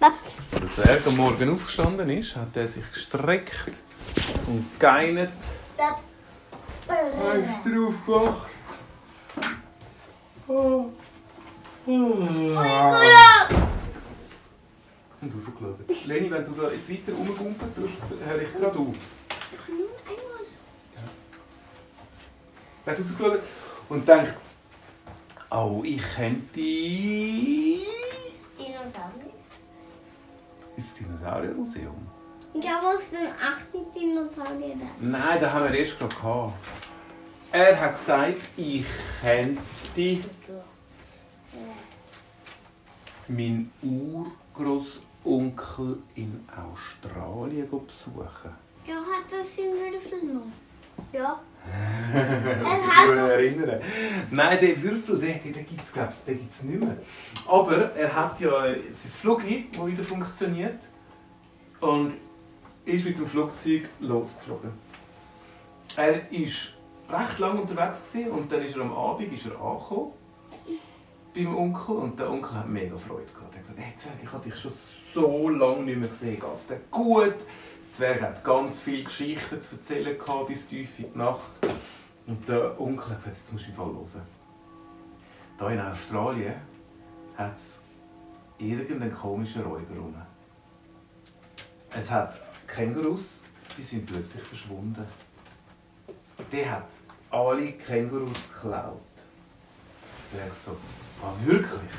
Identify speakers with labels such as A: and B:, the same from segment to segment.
A: Als der Zwerg am Morgen aufgestanden ist, hat er sich gestreckt und geinert. Er ist draufgewacht. Oh. Oh. Und rausgeschaut. Leni, wenn du da jetzt weiter rumgumpeln tust, höre ich gerade auf. Er hat rausgeschaut und denkt, oh, ich könnte Dinosauriermuseum.
B: Ich glaube, es sind 80 Dinosaurier da.
A: Nein, das haben wir erst gerade gehabt. Er hat gesagt, ich könnte meinen Urgroßonkel in Australien besuchen.
B: Ja, hat das im Würfel noch? Ja.
A: Er
B: hat
A: erinnern. Nein, den Würfel, den, den gibt es glaub's, den gibt's nicht mehr. Aber er hat ja sein Flugi, das wieder funktioniert. Und ist mit dem Flugzeug losgeflogen. Er war recht lange unterwegs gewesen, und dann ist er am Abend ist er angekommen beim Onkel und der Onkel hat mega Freude gehabt. Er hat gesagt, hey Zwerg, ich habe dich schon so lange nicht mehr gesehen. Geht's dir gut? Der Zwerg hat ganz viele Geschichten zu erzählen gehabt, bis tief in die Nacht. Und der Onkel hat gesagt, jetzt musst du im Fall hören. Hier in Australien hat es irgendeinen komischen Räuber rum. Es hat Kängurus, die sind plötzlich verschwunden. Der hat alle Kängurus geklaut. Der Zwerg so, ah wirklich?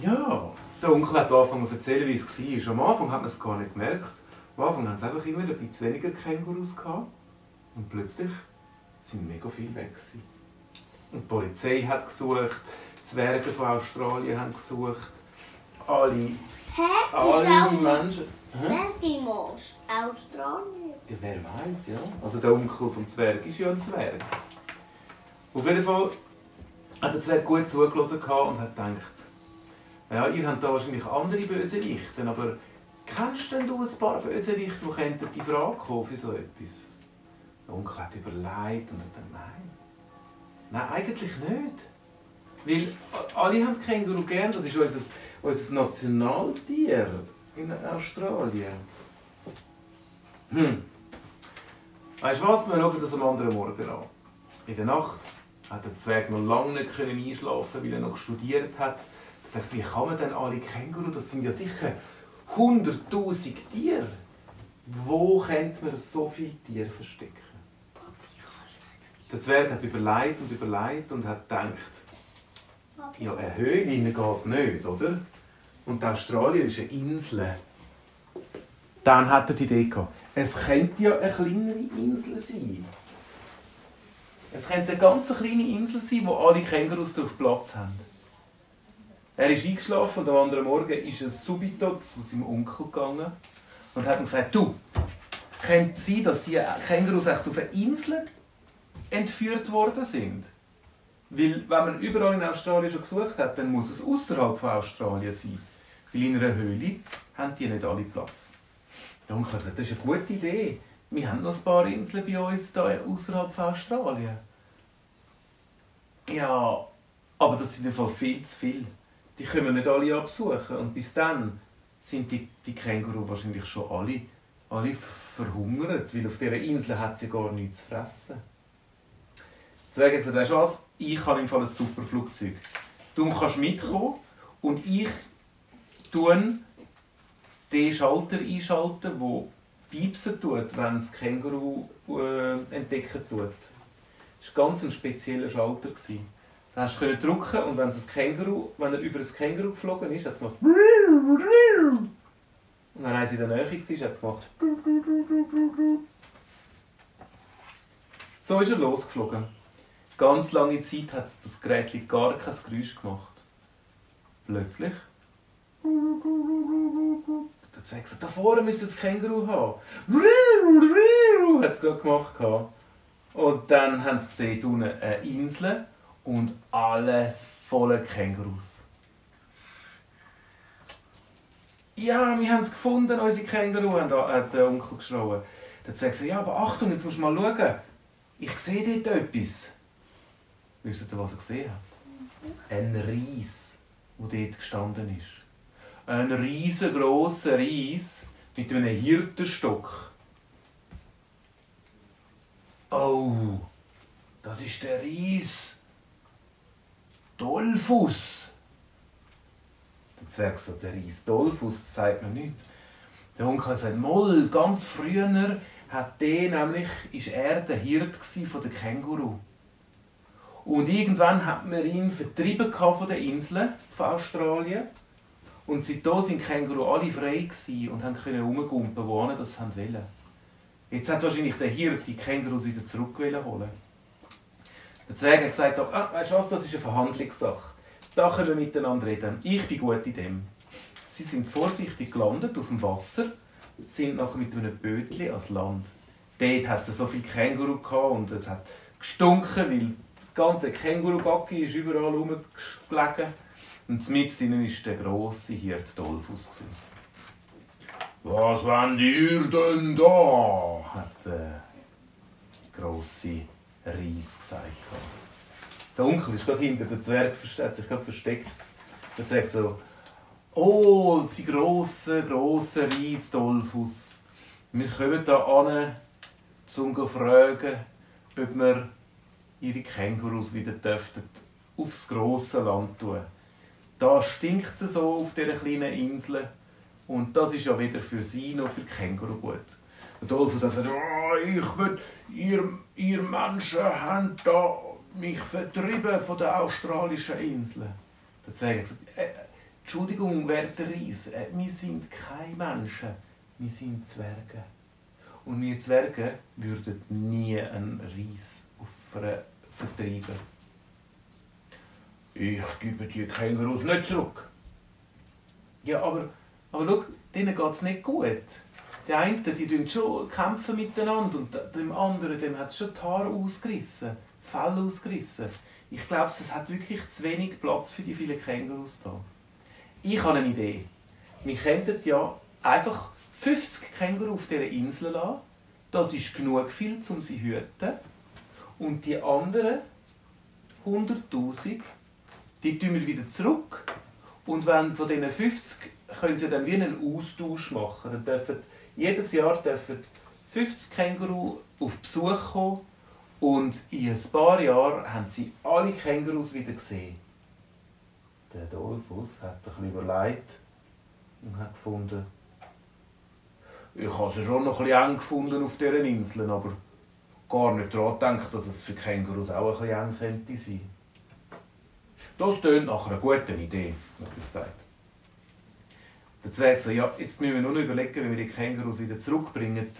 A: Ja. Der Onkel hat angefangen zu erzählen, wie es war. Am Anfang hat man es gar nicht gemerkt. Am Anfang haben es einfach immer ein bisschen weniger Kängurus gehabt. Und plötzlich sind mega viele weg. gewesen. Und die Polizei hat gesucht, die Zwerge von Australien haben gesucht. Alle,
B: Hä?
A: alle Menschen.
B: Eskimos? Australien?
A: Ja, wer weiß, ja. Also der Onkel vom Zwerg ist ja ein Zwerg. Auf jeden Fall hat der Zwerg gut zugelassen und hat gedacht, ja, ihr habt da wahrscheinlich andere Bösewichte, aber kennst denn du ein paar Bösewichte, die könnten die Frage kommen für so etwas? Der Onkel hat überlegt und hat gedacht, nein. Nein, eigentlich nicht. Weil alle haben Känguru gern, das ist unser, unser Nationaltier in Australien. Hm. Weißt du was? Wir schauen das am anderen Morgen an. In der Nacht hat der Zwerg noch lange nicht können einschlafen, weil er noch studiert hat. Er dachte, wie kann man denn alle Känguru? Das sind ja sicher 100.000 Tiere. Wo könnte man so viele Tiere verstecken? Der Zwerg hat überlegt und überlegt und hat gedacht, ja, eine Höhle geht nicht, oder? Und Australien ist eine Insel. Dann hat er die Idee gehabt, es könnte ja eine kleinere Insel sein. Es könnte eine ganz kleine Insel sein, wo alle Kängurus drauf Platz haben. Er ist eingeschlafen und am anderen Morgen ist er subito zu seinem Onkel gegangen und hat ihm gesagt, du, könnte es sein, dass die Kängurus echt auf einer Insel entführt worden sind? Weil, wenn man überall in Australien schon gesucht hat, dann muss es außerhalb von Australien sein. Weil in einer Höhle haben die nicht alle Platz. Der das ist eine gute Idee. Wir haben noch ein paar Inseln bei uns hier außerhalb von Australien. Ja, aber das sind Fall viel zu viel. Die können wir nicht alle absuchen. Und bis dann sind die, die Känguru wahrscheinlich schon alle, alle verhungert, weil auf dieser Insel hat sie gar nichts zu fressen. Deswegen hat gesagt, weißt du was, ich habe im Fall ein super Flugzeug. Du kannst mitkommen und ich tue den Schalter einschalten, der piepsen tut, wenn das Känguru äh, entdecken tut. Das war ganz ein spezieller Schalter. Da hast du drücken und wenn, das Känguru, wenn er über das Känguru geflogen ist, hat es gemacht. Und wenn eins in der Nähe war, hat es gemacht. So ist er losgeflogen. Ganz lange Zeit hat das Gerät gar kein Geräusch gemacht. Plötzlich. Der Zweig gesagt, da vorne müsste das Känguru haben. Hat es gerade gemacht. Und dann haben sie gesehen, unten eine Insel und alles voller Kängurus. Ja, wir haben es gefunden, unsere Känguru, hat hat der Onkel geschrien. Der Zweig gesagt, ja, aber Achtung, jetzt musst du mal schauen. Ich sehe dort etwas. Wisst ihr, was er gesehen hat? Ein Ries, der dort gestanden ist. Ein riesengroßer Ries mit einem Hirtenstock. Oh, das ist der Ries. Dolphus. Der Zwerg so, der Ries Dolphus, das sagt man nicht. Der Onkel sagt, Moll, ganz früher hat der nämlich, ist er der Hirt von der Känguru. Und irgendwann hat man ihn vertrieben von den Inseln von Australien. Und seitdem sind Känguru alle frei und haben rumgumpen, wo das wollen. Jetzt hat wahrscheinlich der Hirt die Kängurus wieder zurück holen. Der Zwerg hat gesagt, ah, weißt du was, das ist eine Verhandlungssache. Da können wir miteinander reden. Ich bin gut in dem. Sie sind vorsichtig gelandet auf dem Wasser, sind nachher mit einem Bötchen ans Land. Dort hat es so viele Känguru und es hat gestunken, weil das ganze Känguru-Gacki ist überall rumgelegen. Und mit ihnen war der grosse Hirt Dolphus. Was wollen ihr denn da? hat der grosse Reis gesagt. Der Onkel ist gerade hinter dem Zwerg versteckt, sich gerade versteckt. Der Zwerg so, oh, sie grosse, grosse Reis Dolphus. Wir kommen hier an, um zu fragen, ob wir ihre Kängurus wieder dürften aufs grosse Land tun. Da stinkt es so auf dieser kleinen Insel. Und das ist ja weder für sie noch für Känguru gut. Der Dolphus gesagt, oh, ich will, ihr, ihr Menschen habt da mich vertrieben von den australischen. Der Zwerg hat gesagt, äh, Entschuldigung, werter Reis, äh, wir sind keine Menschen, wir sind Zwerge. Und wir Zwerge würden nie einen Reis vertreiben. Ich gebe die Kängurus nicht zurück. Ja, aber, aber schau, denen geht es nicht gut. Die einen die kämpfen schon kämpfen miteinander und dem anderen dem hat schon die Haare ausgerissen, das Fell ausgerissen. Ich glaube, es hat wirklich zu wenig Platz für die vielen Kängurus da. Ich habe eine Idee. Wir könnten ja einfach 50 Känguru auf dieser Insel lassen. Das ist genug viel, um sie zu hüten. Und die anderen 100'000 die tun wir wieder zurück. Und wenn von diesen 50 können sie dann wie einen Austausch machen. Dann dürfen, jedes Jahr dürfen 50 Känguru auf Besuch kommen und in ein paar Jahren haben sie alle Kängurus wieder gesehen. Der Dolphus hat sich überlegt und hat gefunden, ich habe sie schon noch ein eng gefunden auf diesen Inseln, aber gar nicht daran gedacht, dass es für Kängurus auch ein eng könnte sein. Das tönt nach einer guten Idee, hat er gesagt. Der Zwerg sagt, ja, jetzt müssen wir nur noch überlegen, wie wir die Kängurus wieder zurückbringen.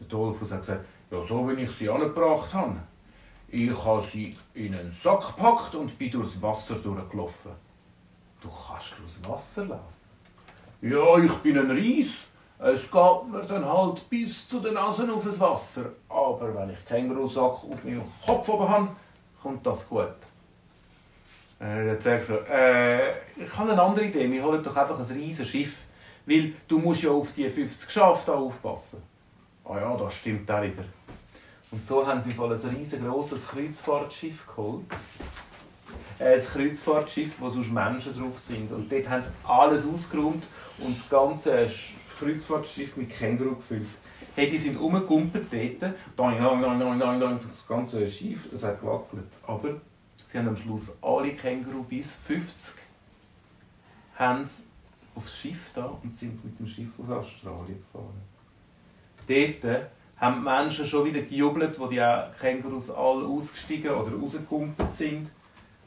A: Der Dolphus hat gesagt, ja, so wie ich sie angebracht habe. Ich habe sie in einen Sack gepackt und bin durchs Wasser durchgelaufen. Du kannst durchs Wasser laufen? Ja, ich bin ein Reis. Es geht mir dann halt bis zu den Nasen auf das Wasser. Aber wenn ich Kängurusack auf meinem Kopf oben habe, kommt das gut. Äh, dann sagt so, äh, ich habe eine andere Idee, wir holen doch einfach ein riesiges Schiff, weil du musst ja auf die 50 Schafe aufpassen. Ah ja, das stimmt auch wieder. Und so haben sie ein riesengroßes Kreuzfahrtschiff geholt. Äh, ein Kreuzfahrtschiff, wo sonst Menschen drauf sind. Und dort haben sie alles ausgeräumt und das ganze Kreuzfahrtschiff mit Känguru gefüllt. Hey, die sind rumgegumpelt dort. Das ganze Schiff, das hat gewackelt. Aber Sie haben am Schluss alle Känguru bis 50 haben aufs Schiff da und sind mit dem Schiff aus Australien gefahren. Dort haben die Menschen schon wieder gejubelt, wo die Kängurus alle ausgestiegen oder rausgekumpelt sind.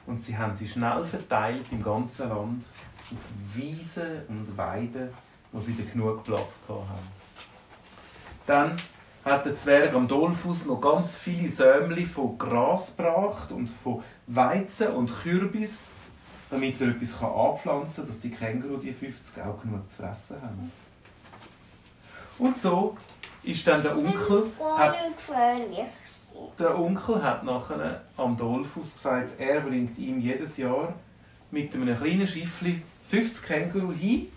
A: Und sie haben sie schnell verteilt im ganzen Land auf Wiesen und Weiden, wo sie genug Platz haben. Dann hat der Zwerg am Dolphus noch ganz viele Sämli von Gras gebracht und von Weizen und Kürbis, damit er etwas anpflanzen kann, dass die Känguru die 50 auch genug zu fressen haben. Und so ist dann der Onkel. Hat, der Onkel hat nachher am Dolphus gesagt, er bringt ihm jedes Jahr mit einem kleinen Schiffli 50 Känguru hin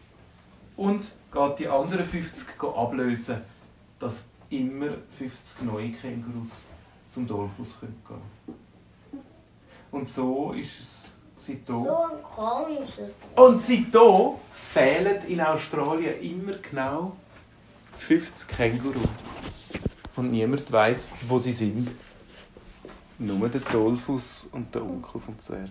A: und geht die anderen 50 ablösen, dass immer 50 neue Kängurus zum Dolphus gehen können. Und so ist es Seitdem.
B: So ein komisches.
A: Und seitdem fehlen in Australien immer genau 50 Känguru. Und niemand weiß, wo sie sind. Nur der Dolphus und der Onkel vom Zwerg.